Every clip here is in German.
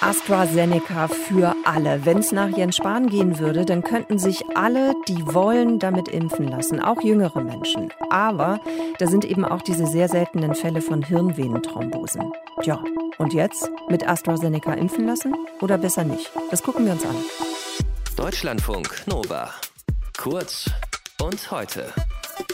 AstraZeneca für alle. Wenn es nach Jens Spahn gehen würde, dann könnten sich alle, die wollen, damit impfen lassen, auch jüngere Menschen. Aber da sind eben auch diese sehr seltenen Fälle von Hirnvenenthrombosen. Tja, und jetzt mit AstraZeneca impfen lassen oder besser nicht? Das gucken wir uns an. Deutschlandfunk Nova. Kurz und heute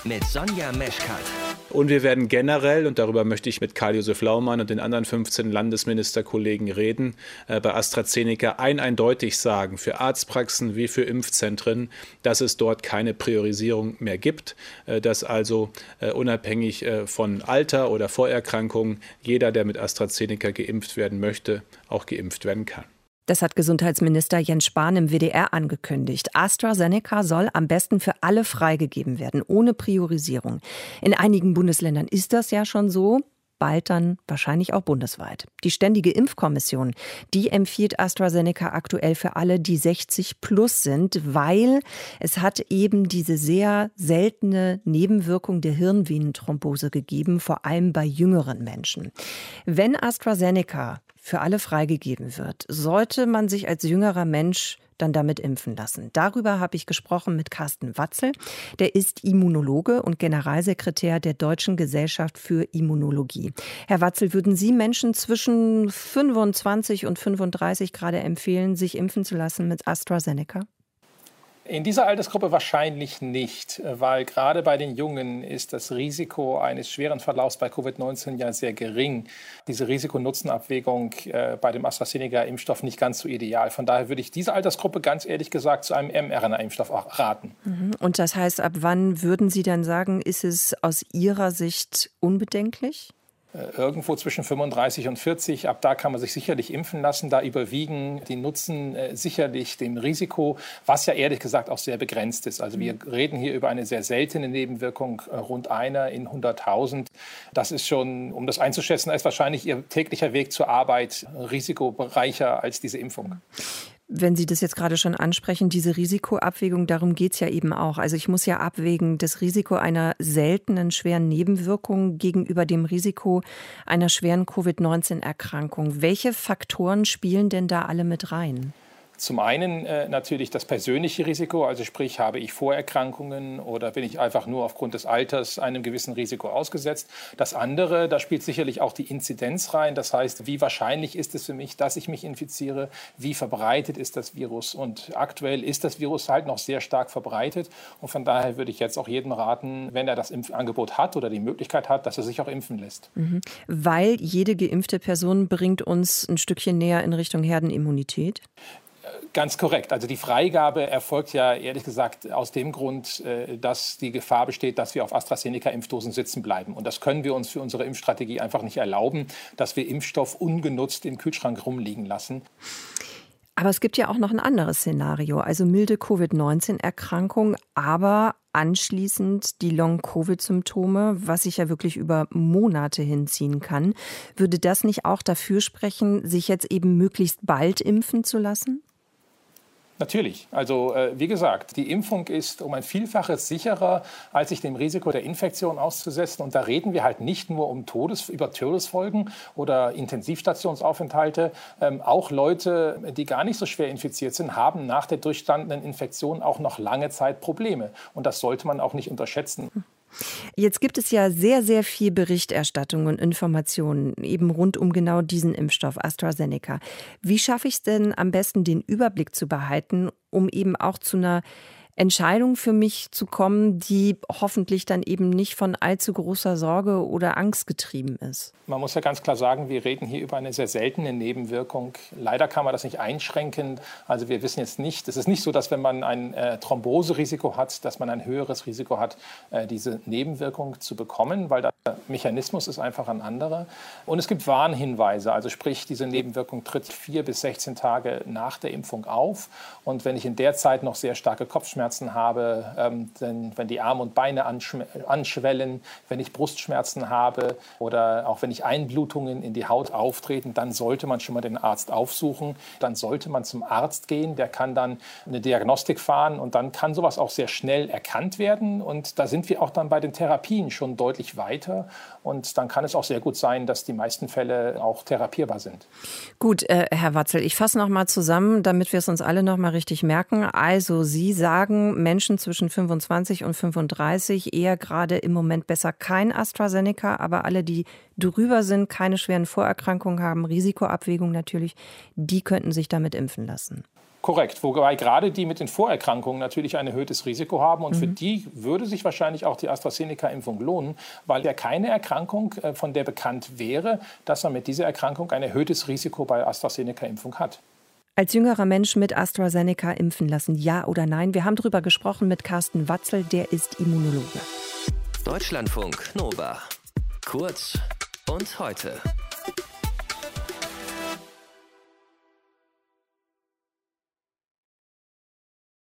mit Sonja Meschkat. Und wir werden generell, und darüber möchte ich mit Karl-Josef Laumann und den anderen 15 Landesministerkollegen reden, äh, bei AstraZeneca ein eindeutig sagen, für Arztpraxen wie für Impfzentren, dass es dort keine Priorisierung mehr gibt, äh, dass also äh, unabhängig äh, von Alter oder Vorerkrankungen jeder, der mit AstraZeneca geimpft werden möchte, auch geimpft werden kann. Das hat Gesundheitsminister Jens Spahn im WDR angekündigt. AstraZeneca soll am besten für alle freigegeben werden, ohne Priorisierung. In einigen Bundesländern ist das ja schon so. Bald dann wahrscheinlich auch bundesweit. Die Ständige Impfkommission, die empfiehlt AstraZeneca aktuell für alle, die 60 plus sind, weil es hat eben diese sehr seltene Nebenwirkung der Hirnvenenthrombose gegeben, vor allem bei jüngeren Menschen. Wenn AstraZeneca für alle freigegeben wird, sollte man sich als jüngerer Mensch dann damit impfen lassen. Darüber habe ich gesprochen mit Carsten Watzel. Der ist Immunologe und Generalsekretär der Deutschen Gesellschaft für Immunologie. Herr Watzel, würden Sie Menschen zwischen 25 und 35 gerade empfehlen, sich impfen zu lassen mit AstraZeneca? In dieser Altersgruppe wahrscheinlich nicht, weil gerade bei den Jungen ist das Risiko eines schweren Verlaufs bei Covid-19 ja sehr gering. Diese Risikonutzenabwägung äh, bei dem AstraZeneca-Impfstoff nicht ganz so ideal. Von daher würde ich diese Altersgruppe ganz ehrlich gesagt zu einem mRNA-Impfstoff raten. Mhm. Und das heißt, ab wann würden Sie dann sagen, ist es aus Ihrer Sicht unbedenklich? Äh, irgendwo zwischen 35 und 40. Ab da kann man sich sicherlich impfen lassen. Da überwiegen die Nutzen äh, sicherlich dem Risiko, was ja ehrlich gesagt auch sehr begrenzt ist. Also wir mhm. reden hier über eine sehr seltene Nebenwirkung, äh, rund einer in 100.000. Das ist schon, um das einzuschätzen, ist wahrscheinlich Ihr täglicher Weg zur Arbeit risikoreicher als diese Impfung. Wenn Sie das jetzt gerade schon ansprechen, diese Risikoabwägung, darum geht es ja eben auch. Also ich muss ja abwägen, das Risiko einer seltenen schweren Nebenwirkung gegenüber dem Risiko einer schweren Covid-19-Erkrankung. Welche Faktoren spielen denn da alle mit rein? Zum einen äh, natürlich das persönliche Risiko, also sprich, habe ich Vorerkrankungen oder bin ich einfach nur aufgrund des Alters einem gewissen Risiko ausgesetzt. Das andere, da spielt sicherlich auch die Inzidenz rein, das heißt, wie wahrscheinlich ist es für mich, dass ich mich infiziere, wie verbreitet ist das Virus. Und aktuell ist das Virus halt noch sehr stark verbreitet und von daher würde ich jetzt auch jedem raten, wenn er das Impfangebot hat oder die Möglichkeit hat, dass er sich auch impfen lässt. Mhm. Weil jede geimpfte Person bringt uns ein Stückchen näher in Richtung Herdenimmunität? Ganz korrekt. Also die Freigabe erfolgt ja ehrlich gesagt aus dem Grund, äh, dass die Gefahr besteht, dass wir auf AstraZeneca-Impfdosen sitzen bleiben. Und das können wir uns für unsere Impfstrategie einfach nicht erlauben, dass wir Impfstoff ungenutzt im Kühlschrank rumliegen lassen. Aber es gibt ja auch noch ein anderes Szenario, also milde Covid-19-Erkrankung, aber anschließend die Long-Covid-Symptome, was sich ja wirklich über Monate hinziehen kann. Würde das nicht auch dafür sprechen, sich jetzt eben möglichst bald impfen zu lassen? Natürlich. Also äh, wie gesagt, die Impfung ist um ein Vielfaches sicherer, als sich dem Risiko der Infektion auszusetzen. Und da reden wir halt nicht nur um Todes, über Todesfolgen oder Intensivstationsaufenthalte. Ähm, auch Leute, die gar nicht so schwer infiziert sind, haben nach der durchstandenen Infektion auch noch lange Zeit Probleme. Und das sollte man auch nicht unterschätzen. Jetzt gibt es ja sehr, sehr viel Berichterstattung und Informationen eben rund um genau diesen Impfstoff AstraZeneca. Wie schaffe ich es denn am besten, den Überblick zu behalten, um eben auch zu einer Entscheidung für mich zu kommen, die hoffentlich dann eben nicht von allzu großer Sorge oder Angst getrieben ist. Man muss ja ganz klar sagen, wir reden hier über eine sehr seltene Nebenwirkung. Leider kann man das nicht einschränken. Also wir wissen jetzt nicht, es ist nicht so, dass wenn man ein äh, Thromboserisiko hat, dass man ein höheres Risiko hat, äh, diese Nebenwirkung zu bekommen, weil der Mechanismus ist einfach ein anderer. Und es gibt Warnhinweise, also sprich, diese Nebenwirkung tritt vier bis 16 Tage nach der Impfung auf. Und wenn ich in der Zeit noch sehr starke Kopfschmerzen Kopfschmerzen habe, ähm, wenn die Arme und Beine anschwellen, wenn ich Brustschmerzen habe oder auch wenn ich Einblutungen in die Haut auftreten, dann sollte man schon mal den Arzt aufsuchen. Dann sollte man zum Arzt gehen, der kann dann eine Diagnostik fahren und dann kann sowas auch sehr schnell erkannt werden. Und da sind wir auch dann bei den Therapien schon deutlich weiter. Und dann kann es auch sehr gut sein, dass die meisten Fälle auch therapierbar sind. Gut, äh, Herr Watzel, ich fasse noch mal zusammen, damit wir es uns alle noch mal richtig merken. Also Sie sagen, Menschen zwischen 25 und 35 eher gerade im Moment besser kein AstraZeneca, aber alle, die drüber sind, keine schweren Vorerkrankungen haben, Risikoabwägung natürlich, die könnten sich damit impfen lassen. Korrekt, wobei gerade die mit den Vorerkrankungen natürlich ein erhöhtes Risiko haben und mhm. für die würde sich wahrscheinlich auch die AstraZeneca-Impfung lohnen, weil ja keine Erkrankung, äh, von der bekannt wäre, dass man mit dieser Erkrankung ein erhöhtes Risiko bei AstraZeneca-Impfung hat. Als jüngerer Mensch mit AstraZeneca impfen lassen, ja oder nein? Wir haben darüber gesprochen mit Carsten Watzel, der ist Immunologe. Deutschlandfunk Nova. Kurz und heute.